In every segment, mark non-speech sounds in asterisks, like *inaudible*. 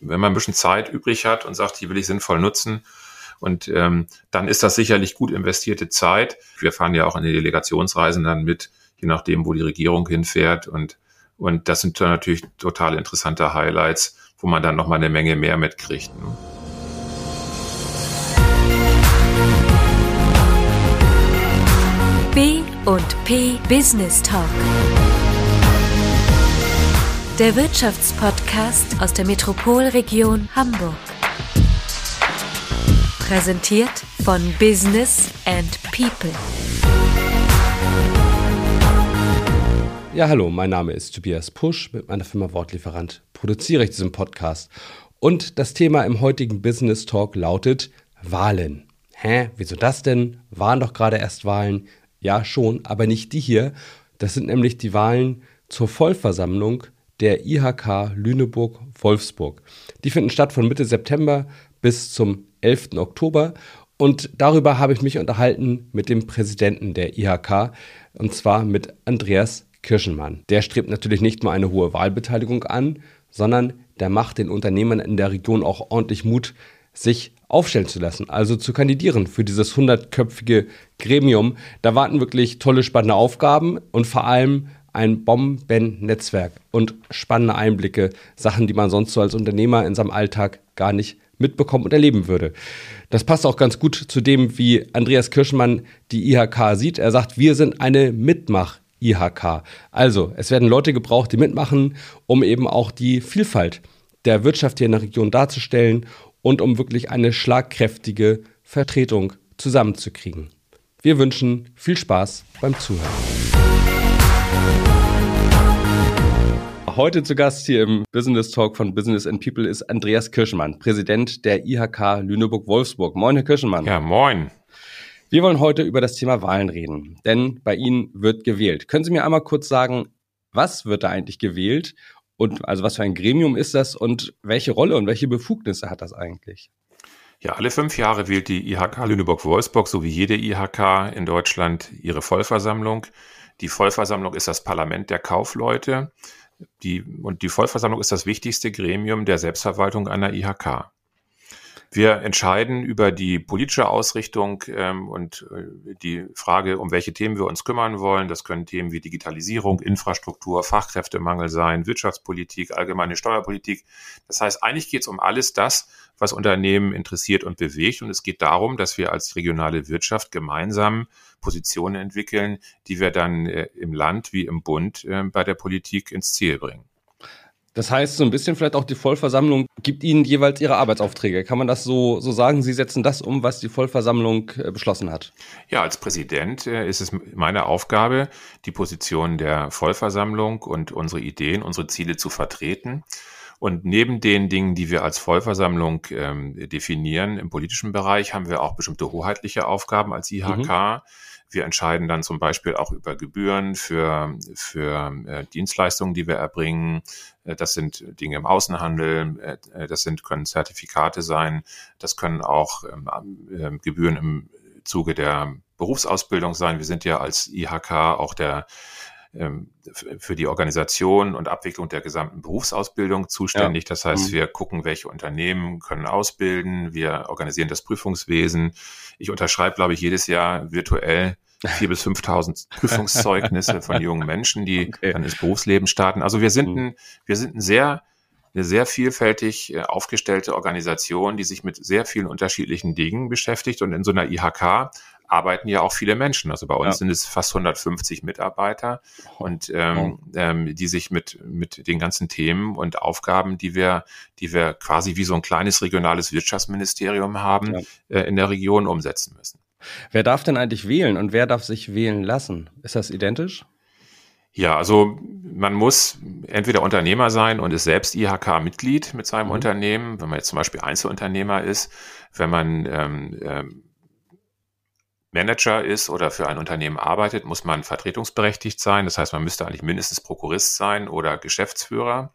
wenn man ein bisschen Zeit übrig hat und sagt, die will ich sinnvoll nutzen, und ähm, dann ist das sicherlich gut investierte Zeit. Wir fahren ja auch in die Delegationsreisen dann mit, je nachdem, wo die Regierung hinfährt. Und, und das sind natürlich total interessante Highlights, wo man dann nochmal eine Menge mehr mitkriegt. Ne? B und P Business Talk. Der Wirtschaftspodcast aus der Metropolregion Hamburg. Präsentiert von Business and People. Ja, hallo, mein Name ist Tobias Pusch. Mit meiner Firma Wortlieferant produziere ich diesen Podcast. Und das Thema im heutigen Business Talk lautet Wahlen. Hä, wieso das denn? Waren doch gerade erst Wahlen? Ja, schon, aber nicht die hier. Das sind nämlich die Wahlen zur Vollversammlung der IHK Lüneburg-Wolfsburg. Die finden statt von Mitte September bis zum 11. Oktober. Und darüber habe ich mich unterhalten mit dem Präsidenten der IHK, und zwar mit Andreas Kirschenmann. Der strebt natürlich nicht nur eine hohe Wahlbeteiligung an, sondern der macht den Unternehmern in der Region auch ordentlich Mut, sich aufstellen zu lassen, also zu kandidieren für dieses hundertköpfige Gremium. Da warten wirklich tolle, spannende Aufgaben und vor allem ein Bomben-Netzwerk und spannende Einblicke, Sachen, die man sonst so als Unternehmer in seinem Alltag gar nicht mitbekommen und erleben würde. Das passt auch ganz gut zu dem, wie Andreas Kirschmann die IHK sieht. Er sagt, wir sind eine Mitmach-IHK. Also, es werden Leute gebraucht, die mitmachen, um eben auch die Vielfalt der Wirtschaft hier in der Region darzustellen und um wirklich eine schlagkräftige Vertretung zusammenzukriegen. Wir wünschen viel Spaß beim Zuhören. Heute zu Gast hier im Business Talk von Business and People ist Andreas Kirschmann, Präsident der IHK Lüneburg-Wolfsburg. Moin, Herr Kirschmann. Ja, moin. Wir wollen heute über das Thema Wahlen reden, denn bei Ihnen wird gewählt. Können Sie mir einmal kurz sagen, was wird da eigentlich gewählt und also was für ein Gremium ist das und welche Rolle und welche Befugnisse hat das eigentlich? Ja, alle fünf Jahre wählt die IHK Lüneburg-Wolfsburg, so wie jede IHK in Deutschland, ihre Vollversammlung. Die Vollversammlung ist das Parlament der Kaufleute. Die, und die Vollversammlung ist das wichtigste Gremium der Selbstverwaltung einer IHK. Wir entscheiden über die politische Ausrichtung ähm, und äh, die Frage, um welche Themen wir uns kümmern wollen. Das können Themen wie Digitalisierung, Infrastruktur, Fachkräftemangel sein, Wirtschaftspolitik, allgemeine Steuerpolitik. Das heißt, eigentlich geht es um alles das, was Unternehmen interessiert und bewegt. Und es geht darum, dass wir als regionale Wirtschaft gemeinsam Positionen entwickeln, die wir dann äh, im Land wie im Bund äh, bei der Politik ins Ziel bringen. Das heißt, so ein bisschen vielleicht auch die Vollversammlung gibt Ihnen jeweils Ihre Arbeitsaufträge. Kann man das so, so sagen? Sie setzen das um, was die Vollversammlung äh, beschlossen hat? Ja, als Präsident äh, ist es meine Aufgabe, die Position der Vollversammlung und unsere Ideen, unsere Ziele zu vertreten. Und neben den Dingen, die wir als Vollversammlung ähm, definieren im politischen Bereich, haben wir auch bestimmte hoheitliche Aufgaben als IHK. Mhm. Wir entscheiden dann zum Beispiel auch über Gebühren für, für äh, Dienstleistungen, die wir erbringen. Äh, das sind Dinge im Außenhandel, äh, äh das sind, können Zertifikate sein, das können auch ähm, äh, Gebühren im Zuge der Berufsausbildung sein. Wir sind ja als IHK auch der ähm, für die Organisation und Abwicklung der gesamten Berufsausbildung zuständig. Ja. Das heißt, mhm. wir gucken, welche Unternehmen können ausbilden. Wir organisieren das Prüfungswesen. Ich unterschreibe, glaube ich, jedes Jahr virtuell vier bis 5.000 *laughs* Prüfungszeugnisse von jungen Menschen, die okay. dann ins Berufsleben starten. Also wir sind mhm. ein, wir sind ein sehr eine sehr vielfältig äh, aufgestellte Organisation, die sich mit sehr vielen unterschiedlichen Dingen beschäftigt. Und in so einer IHK arbeiten ja auch viele Menschen. Also bei uns ja. sind es fast 150 Mitarbeiter und ähm, ähm, die sich mit mit den ganzen Themen und Aufgaben, die wir die wir quasi wie so ein kleines regionales Wirtschaftsministerium haben, ja. äh, in der Region umsetzen müssen. Wer darf denn eigentlich wählen und wer darf sich wählen lassen? Ist das identisch? Ja, also man muss entweder Unternehmer sein und ist selbst IHK-Mitglied mit seinem mhm. Unternehmen, wenn man jetzt zum Beispiel Einzelunternehmer ist, wenn man ähm, ähm, Manager ist oder für ein Unternehmen arbeitet, muss man vertretungsberechtigt sein. Das heißt, man müsste eigentlich mindestens Prokurist sein oder Geschäftsführer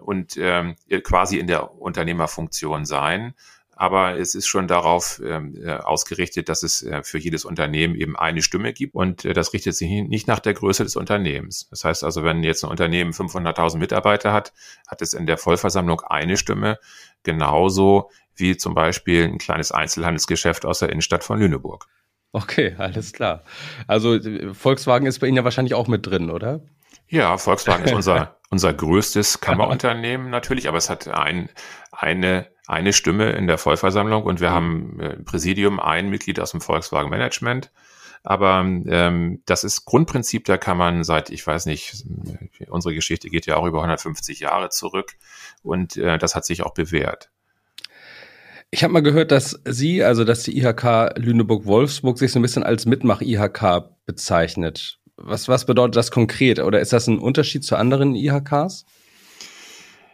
und ähm, quasi in der Unternehmerfunktion sein. aber es ist schon darauf ähm, äh, ausgerichtet, dass es äh, für jedes Unternehmen eben eine Stimme gibt und äh, das richtet sich nicht nach der Größe des Unternehmens. Das heißt also, wenn jetzt ein Unternehmen 500.000 Mitarbeiter hat, hat es in der Vollversammlung eine Stimme, genauso wie zum Beispiel ein kleines Einzelhandelsgeschäft aus der Innenstadt von Lüneburg. Okay, alles klar. Also Volkswagen ist bei Ihnen ja wahrscheinlich auch mit drin, oder? Ja, Volkswagen ist unser, *laughs* unser größtes Kammerunternehmen natürlich, aber es hat ein, eine, eine Stimme in der Vollversammlung und wir mhm. haben äh, im Präsidium ein Mitglied aus dem Volkswagen Management. Aber ähm, das ist Grundprinzip der Kammern seit, ich weiß nicht, unsere Geschichte geht ja auch über 150 Jahre zurück und äh, das hat sich auch bewährt. Ich habe mal gehört, dass Sie, also dass die IHK Lüneburg-Wolfsburg sich so ein bisschen als Mitmach-IHK bezeichnet. Was, was bedeutet das konkret? Oder ist das ein Unterschied zu anderen IHKs?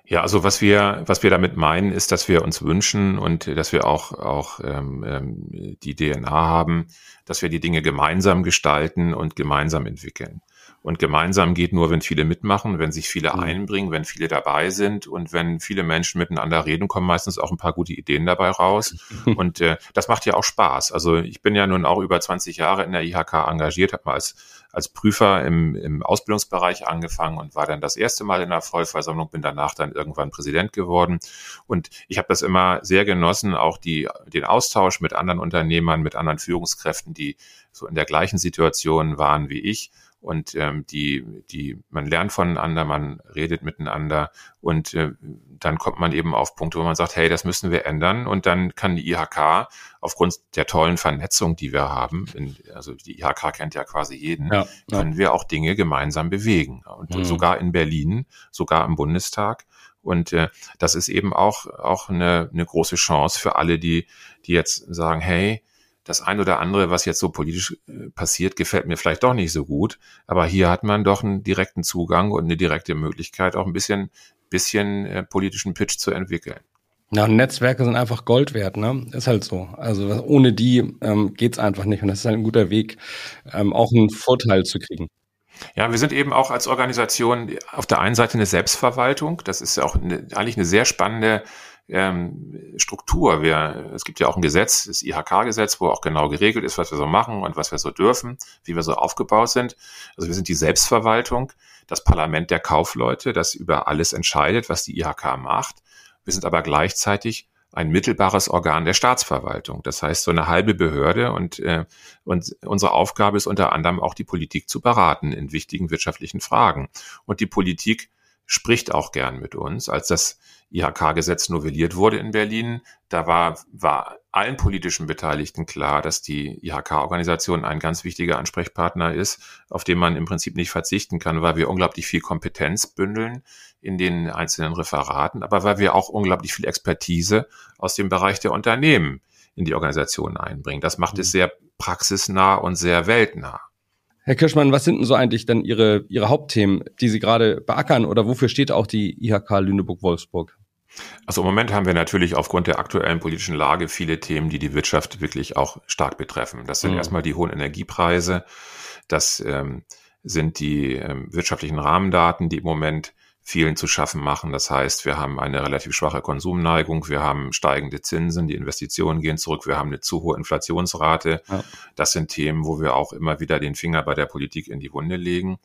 Ja, also was wir, was wir damit meinen, ist, dass wir uns wünschen und dass wir auch, auch ähm, ähm die DNA haben, dass wir die Dinge gemeinsam gestalten und gemeinsam entwickeln. Und gemeinsam geht nur, wenn viele mitmachen, wenn sich viele mhm. einbringen, wenn viele dabei sind und wenn viele Menschen miteinander reden, kommen meistens auch ein paar gute Ideen dabei raus. *laughs* und äh, das macht ja auch Spaß. Also ich bin ja nun auch über 20 Jahre in der IHK engagiert, habe mal als, als Prüfer im, im Ausbildungsbereich angefangen und war dann das erste Mal in der Vollversammlung, bin danach dann irgendwann Präsident geworden. Und ich habe das immer sehr genossen, auch die, den Austausch mit anderen Unternehmern, mit anderen Führungskräften, die so in der gleichen Situation waren wie ich und ähm, die, die, man lernt voneinander, man redet miteinander und äh, dann kommt man eben auf Punkte, wo man sagt, hey, das müssen wir ändern und dann kann die IHK aufgrund der tollen Vernetzung, die wir haben, in, also die IHK kennt ja quasi jeden, ja, ja. können wir auch Dinge gemeinsam bewegen und mhm. sogar in Berlin, sogar im Bundestag und äh, das ist eben auch auch eine, eine große Chance für alle, die die jetzt sagen, hey, das ein oder andere, was jetzt so politisch äh, passiert, gefällt mir vielleicht doch nicht so gut. Aber hier hat man doch einen direkten Zugang und eine direkte Möglichkeit, auch ein bisschen, bisschen äh, politischen Pitch zu entwickeln. Ja, Netzwerke sind einfach Gold wert, ne? Ist halt so. Also ohne die ähm, geht's einfach nicht. Und das ist halt ein guter Weg, ähm, auch einen Vorteil zu kriegen. Ja, wir sind eben auch als Organisation auf der einen Seite eine Selbstverwaltung. Das ist ja auch eine, eigentlich eine sehr spannende ähm, Struktur. Wir, es gibt ja auch ein Gesetz, das IHK-Gesetz, wo auch genau geregelt ist, was wir so machen und was wir so dürfen, wie wir so aufgebaut sind. Also wir sind die Selbstverwaltung, das Parlament der Kaufleute, das über alles entscheidet, was die IHK macht. Wir sind aber gleichzeitig ein mittelbares Organ der Staatsverwaltung. Das heißt, so eine halbe Behörde und, äh, und unsere Aufgabe ist unter anderem auch die Politik zu beraten in wichtigen wirtschaftlichen Fragen. Und die Politik spricht auch gern mit uns. Als das IHK-Gesetz novelliert wurde in Berlin, da war, war allen politischen Beteiligten klar, dass die IHK-Organisation ein ganz wichtiger Ansprechpartner ist, auf den man im Prinzip nicht verzichten kann, weil wir unglaublich viel Kompetenz bündeln in den einzelnen Referaten, aber weil wir auch unglaublich viel Expertise aus dem Bereich der Unternehmen in die Organisation einbringen. Das macht es mhm. sehr praxisnah und sehr weltnah. Herr Kirschmann, was sind denn so eigentlich dann Ihre, Ihre Hauptthemen, die Sie gerade beackern oder wofür steht auch die IHK Lüneburg-Wolfsburg? Also im Moment haben wir natürlich aufgrund der aktuellen politischen Lage viele Themen, die die Wirtschaft wirklich auch stark betreffen. Das sind mhm. erstmal die hohen Energiepreise, das ähm, sind die ähm, wirtschaftlichen Rahmendaten, die im Moment vielen zu schaffen machen. Das heißt, wir haben eine relativ schwache Konsumneigung, wir haben steigende Zinsen, die Investitionen gehen zurück, wir haben eine zu hohe Inflationsrate. Ja. Das sind Themen, wo wir auch immer wieder den Finger bei der Politik in die Wunde legen.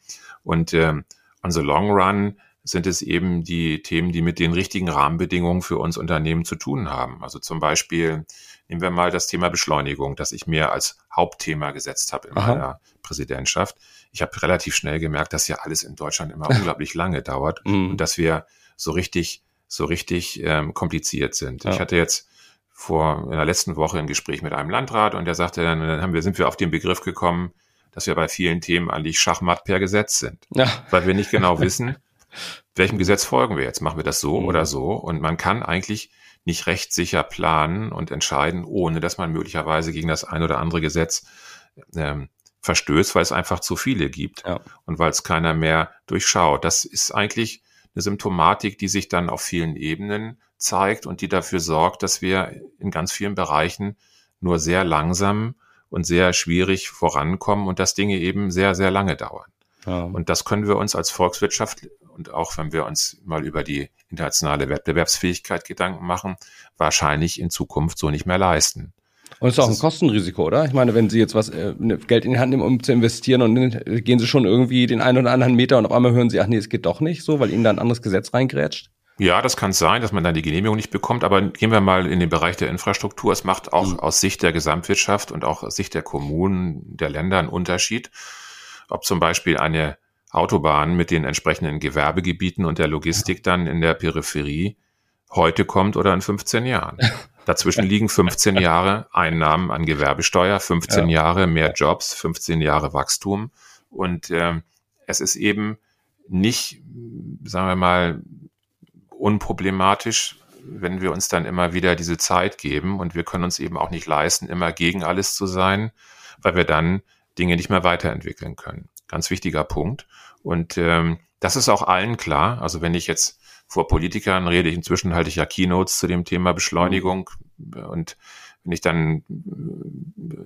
Und ähm, on the long run sind es eben die Themen, die mit den richtigen Rahmenbedingungen für uns Unternehmen zu tun haben. Also zum Beispiel nehmen wir mal das Thema Beschleunigung, das ich mir als Hauptthema gesetzt habe in Aha. meiner Präsidentschaft. Ich habe relativ schnell gemerkt, dass ja alles in Deutschland immer *laughs* unglaublich lange dauert mhm. und dass wir so richtig, so richtig ähm, kompliziert sind. Ja. Ich hatte jetzt vor in der letzten Woche ein Gespräch mit einem Landrat und der sagte dann, dann haben wir, sind wir auf den Begriff gekommen, dass wir bei vielen Themen eigentlich Schachmatt per Gesetz sind. Ja. Weil wir nicht genau *laughs* wissen, welchem Gesetz folgen wir jetzt? Machen wir das so mhm. oder so? Und man kann eigentlich nicht rechtssicher planen und entscheiden, ohne dass man möglicherweise gegen das ein oder andere Gesetz ähm, verstößt, weil es einfach zu viele gibt ja. und weil es keiner mehr durchschaut. Das ist eigentlich eine Symptomatik, die sich dann auf vielen Ebenen zeigt und die dafür sorgt, dass wir in ganz vielen Bereichen nur sehr langsam und sehr schwierig vorankommen und dass Dinge eben sehr, sehr lange dauern. Ja. Und das können wir uns als Volkswirtschaft und auch wenn wir uns mal über die internationale Wettbewerbsfähigkeit Gedanken machen, wahrscheinlich in Zukunft so nicht mehr leisten. Und es ist auch ein Kostenrisiko, oder? Ich meine, wenn Sie jetzt was äh, ne, Geld in die Hand nehmen, um zu investieren und dann gehen Sie schon irgendwie den einen oder anderen Meter und auf einmal hören Sie, ach nee, es geht doch nicht so, weil Ihnen da ein anderes Gesetz reingrätscht? Ja, das kann sein, dass man dann die Genehmigung nicht bekommt, aber gehen wir mal in den Bereich der Infrastruktur. Es macht auch mhm. aus Sicht der Gesamtwirtschaft und auch aus Sicht der Kommunen, der Länder einen Unterschied, ob zum Beispiel eine Autobahn mit den entsprechenden Gewerbegebieten und der Logistik dann in der Peripherie heute kommt oder in 15 Jahren. *laughs* Dazwischen liegen 15 *laughs* Jahre Einnahmen an Gewerbesteuer, 15 ja. Jahre mehr Jobs, 15 Jahre Wachstum. Und äh, es ist eben nicht, sagen wir mal, unproblematisch, wenn wir uns dann immer wieder diese Zeit geben. Und wir können uns eben auch nicht leisten, immer gegen alles zu sein, weil wir dann Dinge nicht mehr weiterentwickeln können. Ganz wichtiger Punkt. Und ähm, das ist auch allen klar. Also wenn ich jetzt vor Politikern rede, inzwischen halte ich ja Keynotes zu dem Thema Beschleunigung. Und wenn ich dann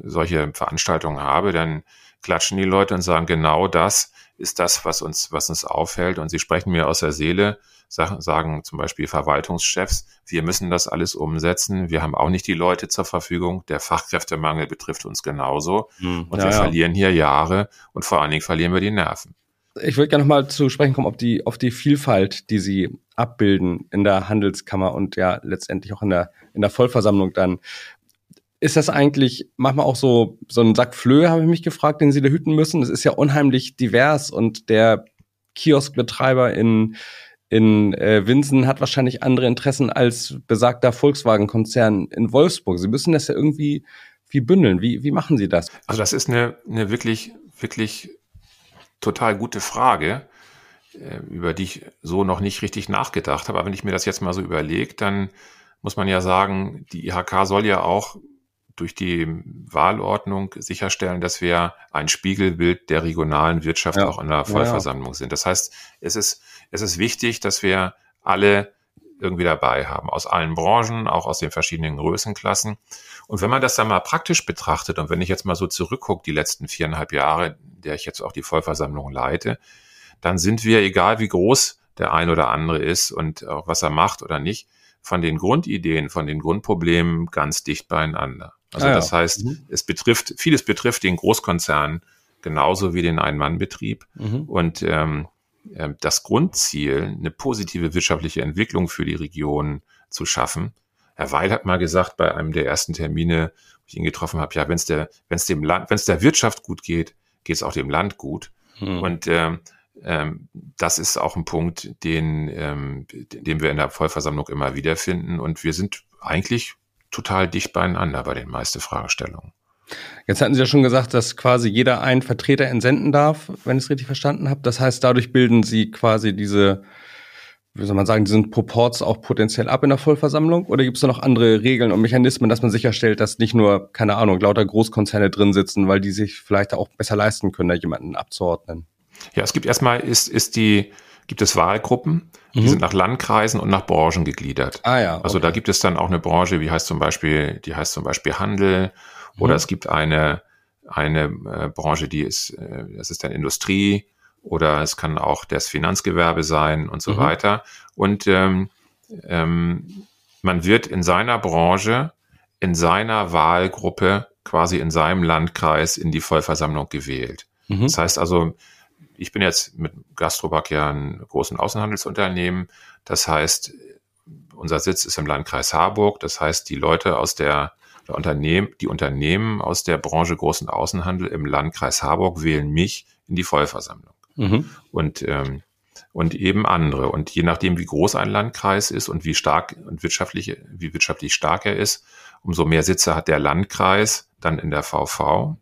solche Veranstaltungen habe, dann klatschen die Leute und sagen, genau das ist das, was uns, was uns aufhält. Und sie sprechen mir aus der Seele, sagen, zum Beispiel Verwaltungschefs, wir müssen das alles umsetzen. Wir haben auch nicht die Leute zur Verfügung. Der Fachkräftemangel betrifft uns genauso. Hm, und ja, wir ja. verlieren hier Jahre und vor allen Dingen verlieren wir die Nerven. Ich würde gerne nochmal zu sprechen kommen, ob die, auf die Vielfalt, die Sie abbilden in der Handelskammer und ja letztendlich auch in der, in der Vollversammlung dann. Ist das eigentlich manchmal auch so, so ein Sack Flöhe, habe ich mich gefragt, den Sie da hüten müssen? Es ist ja unheimlich divers und der Kioskbetreiber in, in äh, Winsen hat wahrscheinlich andere Interessen als besagter Volkswagen-Konzern in Wolfsburg. Sie müssen das ja irgendwie wie bündeln. Wie, wie machen Sie das? Also das ist eine, eine wirklich, wirklich total gute Frage, äh, über die ich so noch nicht richtig nachgedacht habe. Aber wenn ich mir das jetzt mal so überlege, dann muss man ja sagen, die IHK soll ja auch durch die Wahlordnung sicherstellen, dass wir ein Spiegelbild der regionalen Wirtschaft ja. auch in der Vollversammlung ja, ja. sind. Das heißt, es ist, es ist wichtig, dass wir alle irgendwie dabei haben, aus allen Branchen, auch aus den verschiedenen Größenklassen. Und wenn man das dann mal praktisch betrachtet und wenn ich jetzt mal so zurückgucke, die letzten viereinhalb Jahre, der ich jetzt auch die Vollversammlung leite, dann sind wir, egal wie groß der ein oder andere ist und auch was er macht oder nicht, von den Grundideen, von den Grundproblemen ganz dicht beieinander. Also ah, ja. das heißt, mhm. es betrifft, vieles betrifft den Großkonzern genauso wie den Ein-Mann-Betrieb. Mhm. Und ähm, äh, das Grundziel, eine positive wirtschaftliche Entwicklung für die Region zu schaffen. Herr Weil hat mal gesagt bei einem der ersten Termine, wo ich ihn getroffen habe, ja, wenn es der, wenn es dem Land, wenn es der Wirtschaft gut geht, geht es auch dem Land gut. Mhm. Und ähm, ähm, das ist auch ein Punkt, den, ähm, den wir in der Vollversammlung immer wieder finden. Und wir sind eigentlich total dicht beieinander bei den meisten Fragestellungen. Jetzt hatten Sie ja schon gesagt, dass quasi jeder einen Vertreter entsenden darf, wenn ich es richtig verstanden habe. Das heißt, dadurch bilden Sie quasi diese, wie soll man sagen, diesen Proports auch potenziell ab in der Vollversammlung? Oder gibt es da noch andere Regeln und Mechanismen, dass man sicherstellt, dass nicht nur, keine Ahnung, lauter Großkonzerne drin sitzen, weil die sich vielleicht auch besser leisten können, da jemanden abzuordnen? Ja, es gibt erstmal, ist, ist die, gibt es Wahlgruppen, die mhm. sind nach Landkreisen und nach Branchen gegliedert. Ah ja. Okay. Also da gibt es dann auch eine Branche, wie heißt zum Beispiel, die heißt zum Beispiel Handel, mhm. oder es gibt eine, eine äh, Branche, die ist, äh, das ist dann Industrie, oder es kann auch das Finanzgewerbe sein und so mhm. weiter. Und ähm, ähm, man wird in seiner Branche, in seiner Wahlgruppe, quasi in seinem Landkreis in die Vollversammlung gewählt. Mhm. Das heißt also, ich bin jetzt mit Gastroback ja ein großen Außenhandelsunternehmen. Das heißt, unser Sitz ist im Landkreis Harburg. Das heißt, die Leute aus der, der Unternehmen, die Unternehmen aus der Branche Großen Außenhandel im Landkreis Harburg wählen mich in die Vollversammlung. Mhm. Und, ähm, und eben andere. Und je nachdem, wie groß ein Landkreis ist und wie stark und wirtschaftlich, wie wirtschaftlich stark er ist, umso mehr Sitze hat der Landkreis dann in der VV.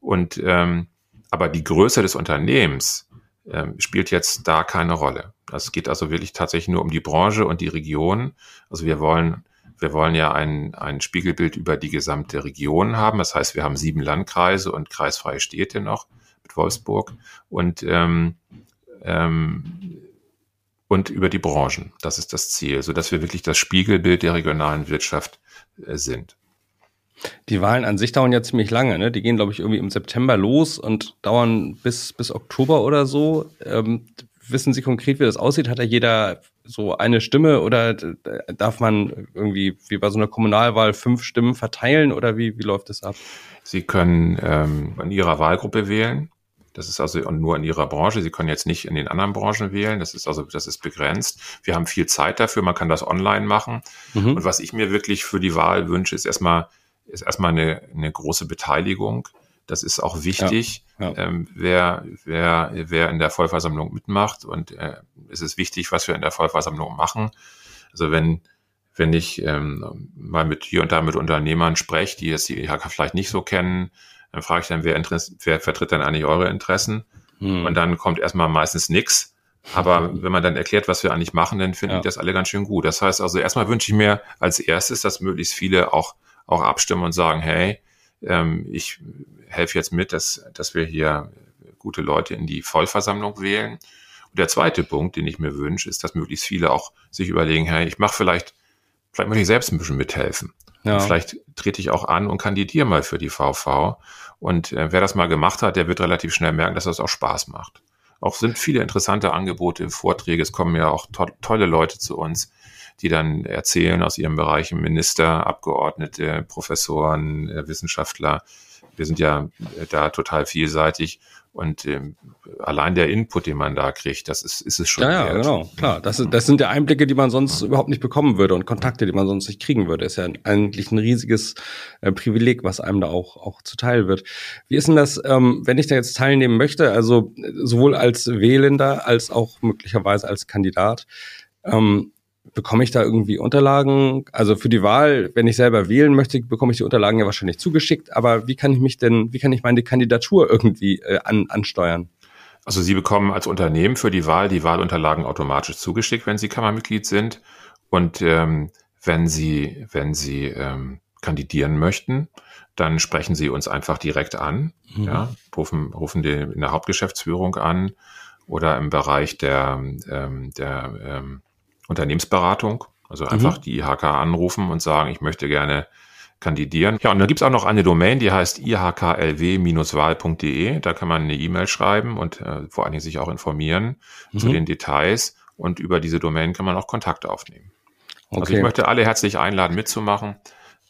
Und ähm, aber die Größe des Unternehmens äh, spielt jetzt da keine Rolle. Es geht also wirklich tatsächlich nur um die Branche und die Region. Also wir wollen, wir wollen ja ein, ein Spiegelbild über die gesamte Region haben. Das heißt, wir haben sieben Landkreise und kreisfreie Städte noch mit Wolfsburg und, ähm, ähm, und über die Branchen. Das ist das Ziel, so dass wir wirklich das Spiegelbild der regionalen Wirtschaft äh, sind. Die Wahlen an sich dauern ja ziemlich lange, ne? Die gehen, glaube ich, irgendwie im September los und dauern bis, bis Oktober oder so. Ähm, wissen Sie konkret, wie das aussieht? Hat da jeder so eine Stimme oder darf man irgendwie wie bei so einer Kommunalwahl fünf Stimmen verteilen oder wie, wie läuft das ab? Sie können ähm, in Ihrer Wahlgruppe wählen. Das ist also nur in Ihrer Branche. Sie können jetzt nicht in den anderen Branchen wählen. Das ist also, das ist begrenzt. Wir haben viel Zeit dafür. Man kann das online machen. Mhm. Und was ich mir wirklich für die Wahl wünsche, ist erstmal, ist erstmal eine, eine große Beteiligung. Das ist auch wichtig, ja, ja. Ähm, wer, wer, wer in der Vollversammlung mitmacht. Und äh, es ist wichtig, was wir in der Vollversammlung machen. Also wenn, wenn ich ähm, mal mit hier und da mit Unternehmern spreche, die jetzt die IHK vielleicht nicht so kennen, dann frage ich dann, wer, Interesse, wer vertritt dann eigentlich eure Interessen? Hm. Und dann kommt erstmal meistens nichts. Aber *laughs* wenn man dann erklärt, was wir eigentlich machen, dann finden ja. die das alle ganz schön gut. Das heißt also, erstmal wünsche ich mir als erstes, dass möglichst viele auch, auch abstimmen und sagen, hey, ähm, ich helfe jetzt mit, dass, dass wir hier gute Leute in die Vollversammlung wählen. Und der zweite Punkt, den ich mir wünsche, ist, dass möglichst viele auch sich überlegen, hey, ich mache vielleicht, vielleicht möchte ich selbst ein bisschen mithelfen. Ja. vielleicht trete ich auch an und kandidiere mal für die VV. Und äh, wer das mal gemacht hat, der wird relativ schnell merken, dass das auch Spaß macht. Auch sind viele interessante Angebote, Vorträge. Es kommen ja auch to tolle Leute zu uns, die dann erzählen aus ihrem Bereich, Minister, Abgeordnete, Professoren, äh, Wissenschaftler. Wir sind ja äh, da total vielseitig. Und ähm, allein der Input, den man da kriegt, das ist, ist es schon. Ja, ja, genau, klar. Das, das sind ja Einblicke, die man sonst überhaupt nicht bekommen würde und Kontakte, die man sonst nicht kriegen würde. Ist ja eigentlich ein riesiges äh, Privileg, was einem da auch, auch zuteil wird. Wie ist denn das, ähm, wenn ich da jetzt teilnehmen möchte, also sowohl als Wählender als auch möglicherweise als Kandidat? Ähm, bekomme ich da irgendwie Unterlagen? Also für die Wahl, wenn ich selber wählen möchte, bekomme ich die Unterlagen ja wahrscheinlich zugeschickt. Aber wie kann ich mich denn, wie kann ich meine Kandidatur irgendwie äh, an, ansteuern? Also Sie bekommen als Unternehmen für die Wahl die Wahlunterlagen automatisch zugeschickt, wenn Sie Kammermitglied sind. Und ähm, wenn Sie, wenn Sie ähm, kandidieren möchten, dann sprechen Sie uns einfach direkt an, mhm. ja, rufen, rufen die in der Hauptgeschäftsführung an oder im Bereich der, ähm, der ähm, Unternehmensberatung. Also einfach mhm. die IHK anrufen und sagen, ich möchte gerne kandidieren. Ja, und dann gibt's auch noch eine Domain, die heißt ihklw-wahl.de. Da kann man eine E-Mail schreiben und äh, vor allen Dingen sich auch informieren mhm. zu den Details. Und über diese Domain kann man auch Kontakt aufnehmen. Okay. Also ich möchte alle herzlich einladen, mitzumachen.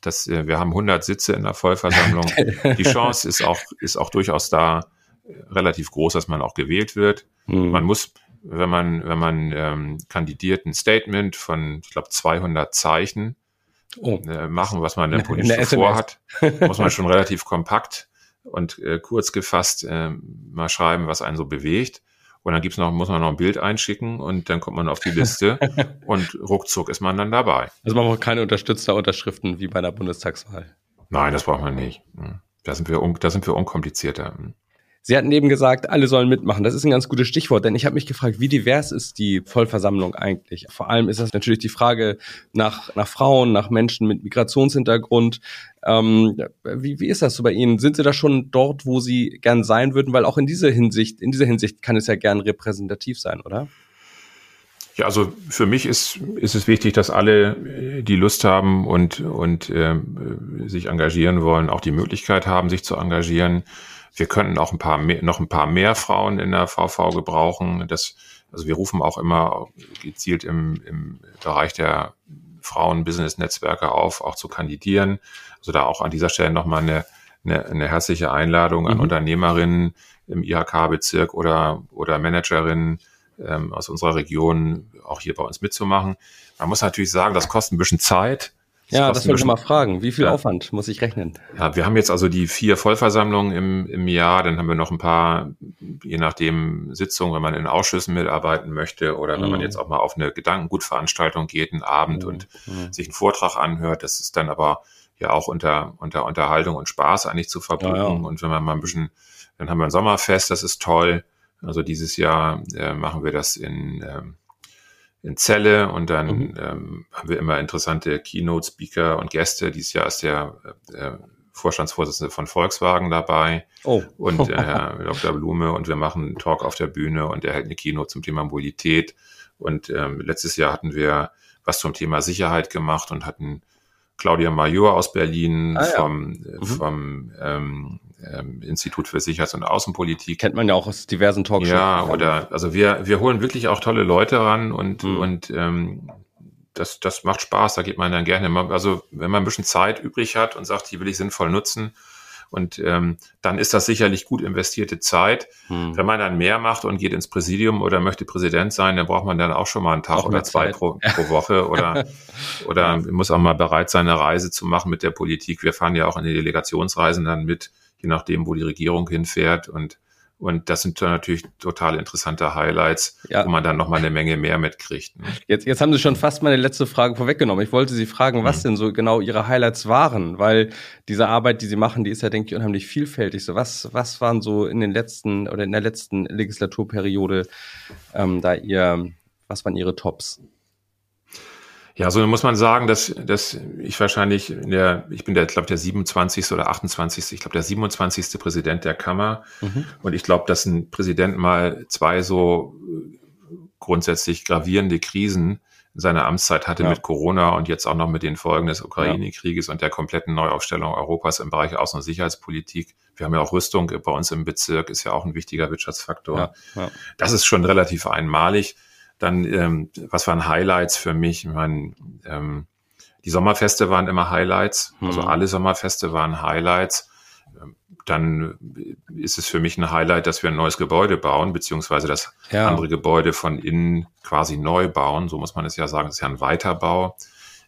Das, äh, wir haben 100 Sitze in der Vollversammlung. *laughs* die Chance ist auch, ist auch durchaus da äh, relativ groß, dass man auch gewählt wird. Mhm. Man muss wenn man, wenn man ähm, kandidiert, ein Statement von, ich glaube, 200 Zeichen oh. äh, machen, was man denn politisch so vorhat, muss man schon *laughs* relativ kompakt und äh, kurz gefasst äh, mal schreiben, was einen so bewegt. Und dann gibt's noch, muss man noch ein Bild einschicken und dann kommt man auf die Liste *laughs* und ruckzuck ist man dann dabei. Also man braucht keine unterstützter Unterschriften wie bei der Bundestagswahl. Nein, das braucht man nicht. Hm. Da sind wir, un, da sind wir unkomplizierter. Sie hatten eben gesagt, alle sollen mitmachen. Das ist ein ganz gutes Stichwort, denn ich habe mich gefragt, wie divers ist die Vollversammlung eigentlich? Vor allem ist das natürlich die Frage nach, nach Frauen, nach Menschen mit Migrationshintergrund. Ähm, wie, wie ist das so bei Ihnen? Sind Sie da schon dort, wo Sie gern sein würden? Weil auch in dieser Hinsicht, in dieser Hinsicht kann es ja gern repräsentativ sein, oder? Ja, also für mich ist, ist es wichtig, dass alle, die Lust haben und, und äh, sich engagieren wollen, auch die Möglichkeit haben, sich zu engagieren. Wir könnten auch ein paar mehr, noch ein paar mehr Frauen in der VV gebrauchen. Das, also wir rufen auch immer gezielt im, im Bereich der Frauen-Business-Netzwerke auf, auch zu kandidieren. Also da auch an dieser Stelle nochmal eine, eine, eine herzliche Einladung an mhm. Unternehmerinnen im IHK-Bezirk oder, oder Managerinnen ähm, aus unserer Region auch hier bei uns mitzumachen. Man muss natürlich sagen, das kostet ein bisschen Zeit. Ja, das wollte ich mal fragen. Wie viel ja. Aufwand muss ich rechnen? Ja, wir haben jetzt also die vier Vollversammlungen im, im Jahr. Dann haben wir noch ein paar, je nachdem, Sitzungen, wenn man in Ausschüssen mitarbeiten möchte oder wenn mhm. man jetzt auch mal auf eine Gedankengutveranstaltung geht, einen Abend mhm. und mhm. sich einen Vortrag anhört. Das ist dann aber ja auch unter, unter Unterhaltung und Spaß eigentlich zu verbuchen. Ja, ja. Und wenn man mal ein bisschen, dann haben wir ein Sommerfest, das ist toll. Also dieses Jahr äh, machen wir das in, ähm, in Celle und dann mhm. ähm, haben wir immer interessante Keynote-Speaker und Gäste. Dieses Jahr ist der äh, Vorstandsvorsitzende von Volkswagen dabei oh. und äh, *laughs* Herr Dr. Blume und wir machen einen Talk auf der Bühne und er hält eine Keynote zum Thema Mobilität. Und ähm, letztes Jahr hatten wir was zum Thema Sicherheit gemacht und hatten Claudia Major aus Berlin, Ah, ja. vom, Mhm. vom ähm, ähm, Institut für Sicherheits- und Außenpolitik. Kennt man ja auch aus diversen Talkshows. Ja, oder also wir, wir holen wirklich auch tolle Leute ran und, Mhm. und ähm, das, das macht Spaß, da geht man dann gerne. Also wenn man ein bisschen Zeit übrig hat und sagt, die will ich sinnvoll nutzen, und ähm, dann ist das sicherlich gut investierte Zeit. Hm. Wenn man dann mehr macht und geht ins Präsidium oder möchte Präsident sein, dann braucht man dann auch schon mal einen Tag Auch oder zwei pro, pro Woche oder, *laughs* oder muss auch mal bereit sein, eine Reise zu machen mit der Politik. Wir fahren ja auch in die Delegationsreisen dann mit, je nachdem, wo die Regierung hinfährt und und das sind dann natürlich total interessante Highlights, Ja. wo man dann noch mal eine Menge mehr mitkriegt. ne? Jetzt, jetzt haben Sie schon fast meine letzte Frage vorweggenommen. Ich wollte Sie fragen, was denn so genau Ihre Highlights waren, weil diese Arbeit, die Sie machen, die ist ja, denke ich, unheimlich vielfältig. So, was, was waren so in den letzten oder in der letzten Legislaturperiode ähm, da Ihr, was waren Ihre Tops? Ja, so muss man sagen, dass, dass ich wahrscheinlich in der, ich bin der, glaube der 27. oder 28. Ich glaube der 27. Präsident der Kammer. Mhm. Und ich glaube, dass ein Präsident mal zwei so äh, grundsätzlich gravierende Krisen in seiner Amtszeit hatte Ja. mit Corona und jetzt auch noch mit den Folgen des Ukraine-Krieges und der kompletten Neuaufstellung Europas im Bereich Außen- und Sicherheitspolitik. Wir haben ja auch Rüstung bei uns im Bezirk, ist ja auch ein wichtiger Wirtschaftsfaktor. Ja, ja. Das ist schon relativ einmalig. Dann, ähm, was waren Highlights für mich? Ich meine, ähm, die Sommerfeste waren immer Highlights. Also Mhm. alle Sommerfeste waren Highlights. Ähm, Dann ist es für mich ein Highlight, dass wir ein neues Gebäude bauen, beziehungsweise das Ja. andere Gebäude von innen quasi neu bauen. So muss man es ja sagen. Das ist ja ein Weiterbau,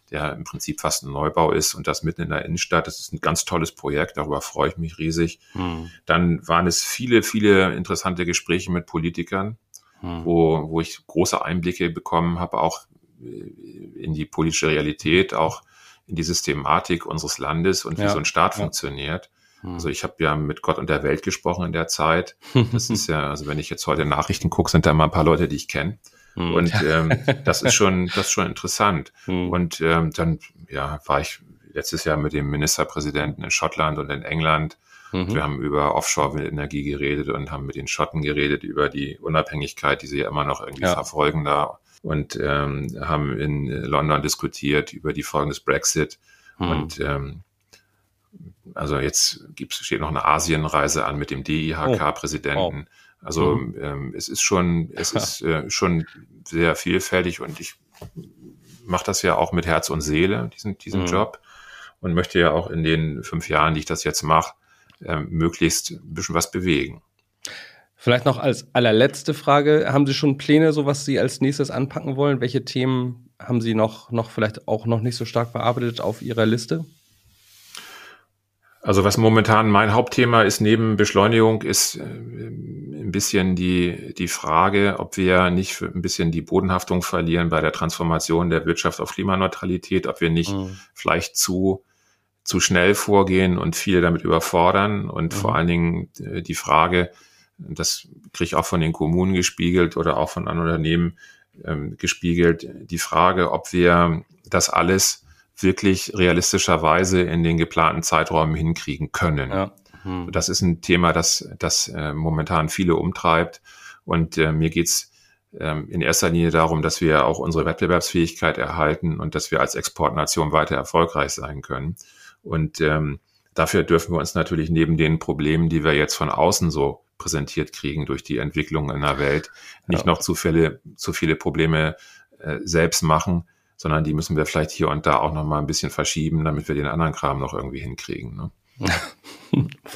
der im Prinzip fast ein Neubau ist und das mitten in der Innenstadt. Das ist ein ganz tolles Projekt. Darüber freue ich mich riesig. Hm. Dann waren es viele, viele interessante Gespräche mit Politikern Hm. wo, wo ich große Einblicke bekommen habe, auch äh, in die politische Realität, auch in die Systematik unseres Landes und wie Ja, so ein Staat ja. funktioniert. Hm. Also ich habe ja mit Gott und der Welt gesprochen in der Zeit. Das ist *laughs* ja, also wenn ich jetzt heute Nachrichten gucke, sind da immer ein paar Leute, die ich kenne. Hm. Und ähm, das ist schon, das ist schon interessant. Hm. Und ähm, dann ja, war ich letztes Jahr mit dem Ministerpräsidenten in Schottland und in England. Mhm. Wir haben über Offshore-Windenergie geredet und haben mit den Schotten geredet über die Unabhängigkeit, die sie ja immer noch irgendwie Ja. verfolgen da. Und ähm, haben in London diskutiert über die Folgen des Brexit. Hm. Und ähm, also jetzt gibt's, steht noch eine Asienreise an mit dem DIHK-Präsidenten. Also Mhm. ähm, es ist schon, es *laughs* ist äh, schon sehr vielfältig und ich mache das ja auch mit Herz und Seele, diesen, diesen Mhm. Job. Und möchte ja auch in den fünf Jahren, die ich das jetzt mache, ähm, möglichst ein bisschen was bewegen. Vielleicht noch als allerletzte Frage. Haben Sie schon Pläne, so was Sie als nächstes anpacken wollen? Welche Themen haben Sie noch, noch vielleicht auch noch nicht so stark bearbeitet auf Ihrer Liste? Also was momentan mein Hauptthema ist neben Beschleunigung, ist äh, ein bisschen die, die Frage, ob wir nicht ein bisschen die Bodenhaftung verlieren bei der Transformation der Wirtschaft auf Klimaneutralität, ob wir nicht Mhm. vielleicht zu, zu schnell vorgehen und viele damit überfordern und Mhm. vor allen Dingen äh, die Frage, das kriege ich auch von den Kommunen gespiegelt oder auch von anderen Unternehmen ähm, gespiegelt, die Frage, ob wir das alles wirklich realistischerweise in den geplanten Zeiträumen hinkriegen können. Ja. Hm. Das ist ein Thema, das, das äh, momentan viele umtreibt. Und äh, mir geht's ähm, in erster Linie darum, dass wir auch unsere Wettbewerbsfähigkeit erhalten und dass wir als Exportnation weiter erfolgreich sein können. Und ähm, dafür dürfen wir uns natürlich neben den Problemen, die wir jetzt von außen so präsentiert kriegen durch die Entwicklung in der Welt, nicht Ja. noch zu viele, zu viele Probleme äh, selbst machen, sondern die müssen wir vielleicht hier und da auch noch mal ein bisschen verschieben, damit wir den anderen Kram noch irgendwie hinkriegen. Ne? *laughs*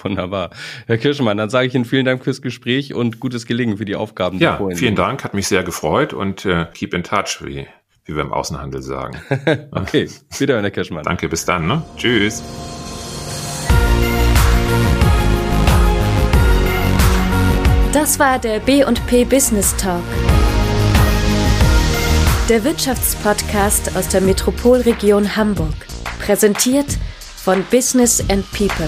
Wunderbar. Herr Kirschmann, dann sage ich Ihnen vielen Dank fürs Gespräch und gutes Gelingen für die Aufgaben. die Ja, vielen. Dank, hat mich sehr gefreut und äh, keep in touch, wie, wie wir im Außenhandel sagen. *laughs* Okay, wieder Herr Kirschmann. Danke, bis dann. Ne? Tschüss. Das war der B&P Business Talk. Der Wirtschaftspodcast aus der Metropolregion Hamburg. Präsentiert von Business and People.